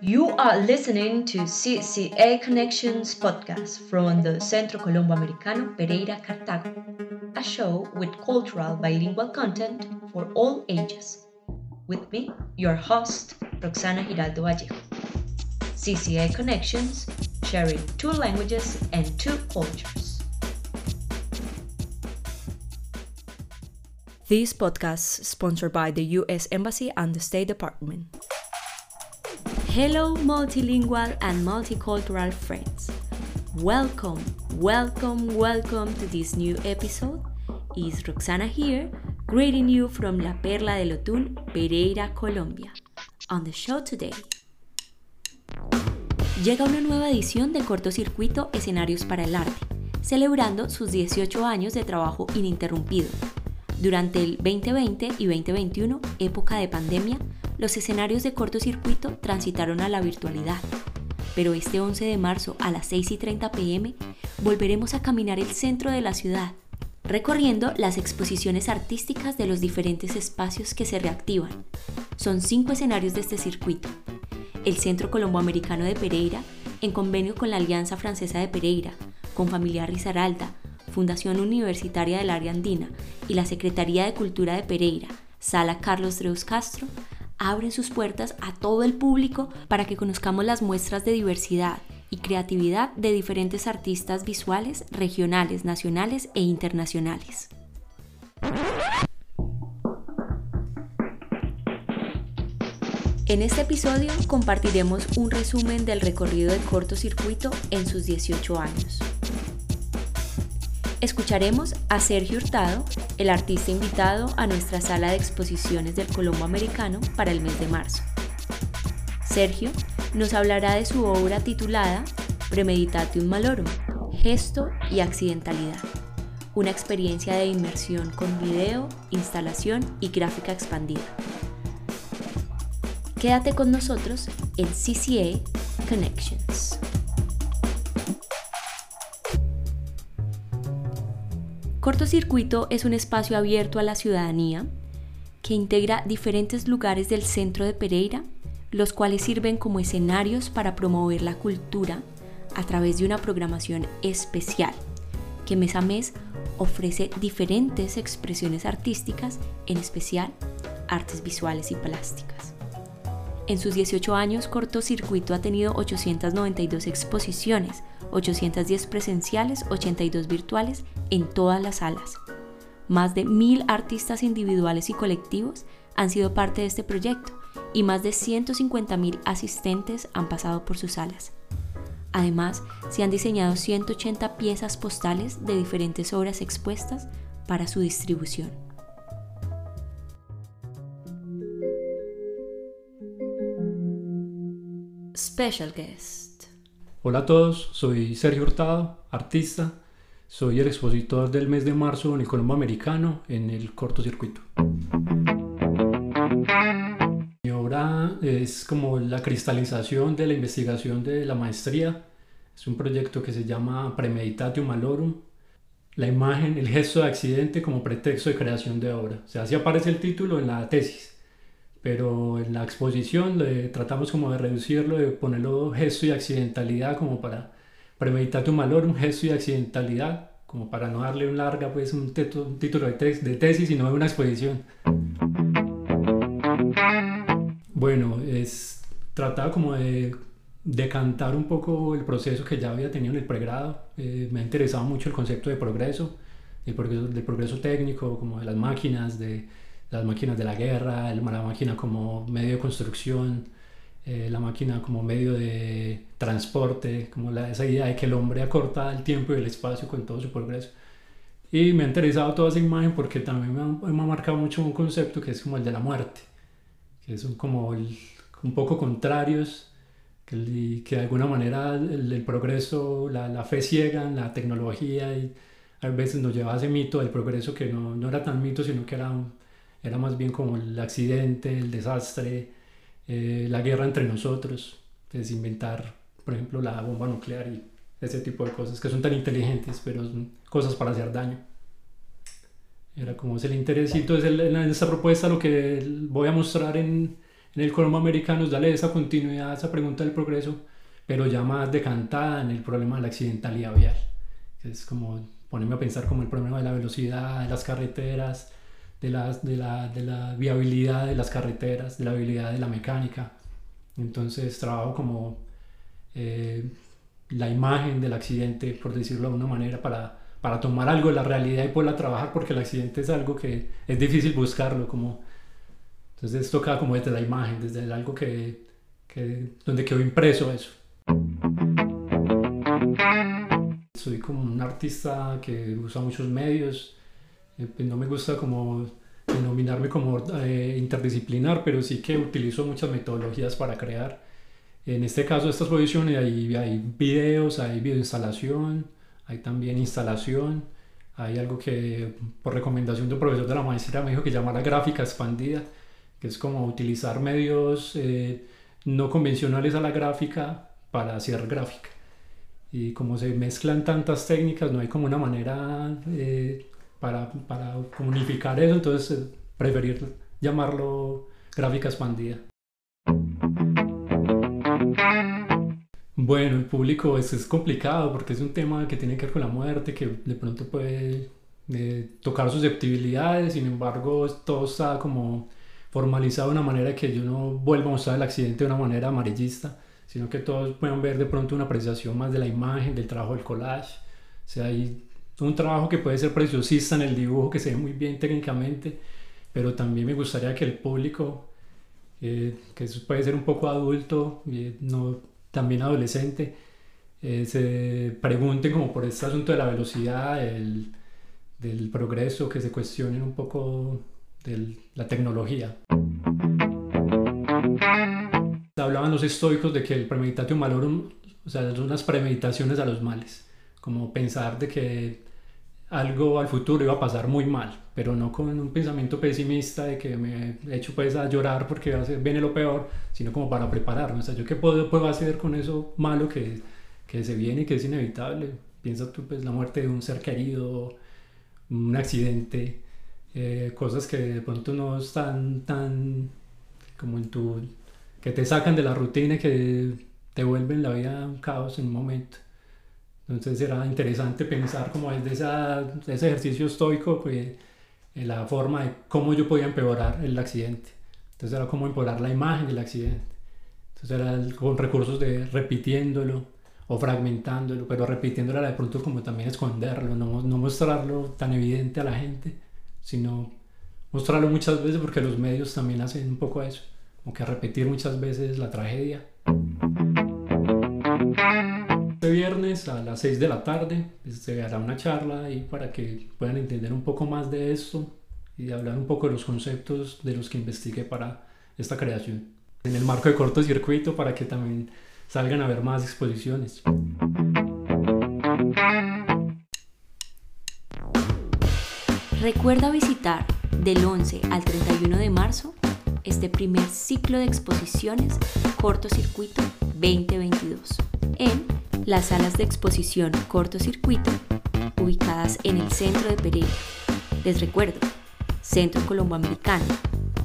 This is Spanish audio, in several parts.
You are listening to CCA Connections podcast from the Centro Colombo Americano Pereira Cartago, a show with cultural bilingual content for all ages. With me, your host, Roxana Giraldo Vallejo. CCA Connections, sharing two languages and two cultures. This podcast sponsored by the U.S. Embassy and the State Department. Hello, multilingual and multicultural friends. Welcome, welcome, welcome to this new episode. Is Roxana here, greeting you from La Perla del Otún, Pereira, Colombia. On the show today. Llega una nueva edición de Cortocircuito Escenarios para el Arte, celebrando sus 18 años de trabajo ininterrumpido. Durante el 2020 y 2021, época de pandemia, los escenarios de cortocircuito transitaron a la virtualidad. Pero este 11 de marzo a las 6 y 30 pm volveremos a caminar el centro de la ciudad, recorriendo las exposiciones artísticas de los diferentes espacios que se reactivan. Son cinco escenarios de este circuito. El Centro Colomboamericano de Pereira, en convenio con la Alianza Francesa de Pereira, con Familiar Risaralda, Fundación Universitaria del Área Andina y la Secretaría de Cultura de Pereira, Sala Carlos Dreus Castro, abren sus puertas a todo el público para que conozcamos las muestras de diversidad y creatividad de diferentes artistas visuales regionales, nacionales e internacionales. En este episodio compartiremos un resumen del recorrido de cortocircuito en sus 18 años. Escucharemos a Sergio Hurtado, el artista invitado a nuestra sala de exposiciones del Colombo Americano para el mes de marzo. Sergio nos hablará de su obra titulada Premeditatio Malorum, Gesto y Accidentalidad, una experiencia de inmersión con video, instalación y gráfica expandida. Quédate con nosotros en CCA Connections. Cortocircuito es un espacio abierto a la ciudadanía que integra diferentes lugares del centro de Pereira, los cuales sirven como escenarios para promover la cultura a través de una programación especial que mes a mes ofrece diferentes expresiones artísticas, en especial artes visuales y plásticas. En sus 18 años, Cortocircuito ha tenido 892 exposiciones, 810 presenciales, 82 virtuales en todas las salas. Más de mil artistas individuales y colectivos han sido parte de este proyecto y más de 150.000 asistentes han pasado por sus salas. Además, se han diseñado 180 piezas postales de diferentes obras expuestas para su distribución. Special Guest. Hola a todos, soy Sergio Hurtado, artista. Soy el expositor del mes de marzo en el Colombo Americano en el cortocircuito. Mi obra es como la cristalización de la investigación de la maestría. Es un proyecto que se llama Premeditatio Malorum. La imagen, el gesto de accidente como pretexto de creación de obra. O sea, así aparece el título en la tesis pero en la exposición le tratamos como de reducirlo, de ponerlo gesto y accidentalidad como para premeditar un valor, un gesto y accidentalidad, como para no darle un larga, pues un, título de, de tesis, sino una exposición. Bueno, es trataba como de decantar un poco el proceso que ya había tenido en el pregrado. Eh, me ha interesado mucho el concepto de progreso, el progreso, del progreso técnico, como de las máquinas, de las máquinas de la guerra, la máquina como medio de construcción, eh, la máquina como medio de transporte, como la, esa idea de que el hombre acorta el tiempo y el espacio con todo su progreso. Y me ha interesado toda esa imagen porque también me ha, marcado mucho un concepto que es como el de la muerte, que son como un poco contrarios, que, que de alguna manera el, progreso, la, la, fe ciega en la tecnología y a veces nos lleva a ese mito del progreso que no, no era tan mito, sino que era un, era más bien como el accidente, el desastre, eh, la guerra entre nosotros, es inventar, por ejemplo, la bomba nuclear y ese tipo de cosas que son tan inteligentes, pero son cosas para hacer daño. Era como es el interés. Y entonces en esta propuesta lo que voy a mostrar en, en el Colombo Americano es darle esa continuidad esa pregunta del progreso, pero ya más decantada en el problema de la accidentalidad vial. Es como ponerme a pensar como el problema de la velocidad, de las carreteras, de la, de la, de la viabilidad de las carreteras, de la viabilidad de la mecánica. Entonces trabajo como eh, la imagen del accidente, por decirlo de alguna manera, para, para tomar algo de la realidad y poderla trabajar, porque el accidente es algo que es difícil buscarlo. Como, entonces queda como desde la imagen, desde algo que, que, donde quedó impreso eso. Soy como un artista que usa muchos medios, no me gusta como denominarme como eh, interdisciplinar, pero sí que utilizo muchas metodologías para crear. En este caso, estas posiciones hay, hay videos, hay videoinstalación, hay también instalación, hay algo que por recomendación de un profesor de la maestría me dijo que llama la gráfica expandida, que es como utilizar medios eh, no convencionales a la gráfica para hacer gráfica. Y como se mezclan tantas técnicas, no hay como una manera eh, para, para unificar eso, entonces eh, preferir llamarlo gráfica expandida. Bueno, el público es, es complicado porque es un tema que tiene que ver con la muerte, que de pronto puede eh, tocar susceptibilidades, sin embargo todo está como formalizado de una manera que yo no vuelva a mostrar el accidente de una manera amarillista, sino que todos puedan ver de pronto una apreciación más de la imagen, del trabajo del collage. O sea, hay un trabajo que puede ser preciosista en el dibujo, que se ve muy bien técnicamente, pero también me gustaría que el público, eh, que puede ser un poco adulto, eh, no, también adolescente, eh, se pregunten como por este asunto de la velocidad, el, del progreso, que se cuestionen un poco de la tecnología. Hablaban los estoicos de que el premeditatio malorum, o sea, son unas premeditaciones a los males, como pensar de que algo al futuro iba a pasar muy mal, pero no con un pensamiento pesimista de que me he hecho pues a llorar porque viene lo peor, sino como para prepararme. O sea, yo qué puedo, puedo hacer con eso malo que, que se viene y que es inevitable. Piensa tú pues la muerte de un ser querido, un accidente, eh, cosas que de pronto no están tan como en tu... que te sacan de la rutina y que te vuelven la vida un caos en un momento. Entonces era interesante pensar como desde esa, ese ejercicio estoico, pues, la forma de cómo yo podía empeorar el accidente. Entonces era como empeorar la imagen del accidente. Entonces era con recursos de repitiéndolo o fragmentándolo, pero repitiéndolo de pronto como también esconderlo, no, no mostrarlo tan evidente a la gente, sino mostrarlo muchas veces porque los medios también hacen un poco eso, como que repetir muchas veces la tragedia. Este viernes a las 6 de la tarde pues, se hará una charla ahí para que puedan entender un poco más de esto y hablar un poco de los conceptos de los que investigué para esta creación. En el marco de cortocircuito para que también salgan a ver más exposiciones. Recuerda visitar del 11 al 31 de marzo este primer ciclo de exposiciones Cortocircuito 2022 en las salas de exposición cortocircuito ubicadas en el centro de Pereira. Les recuerdo, Centro Colomboamericano,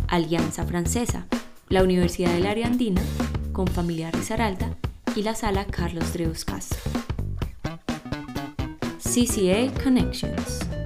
Alianza Francesa, la Universidad del Área Andina, con Familia Risaralda y la sala Carlos Dreus Castro. CCA Connections.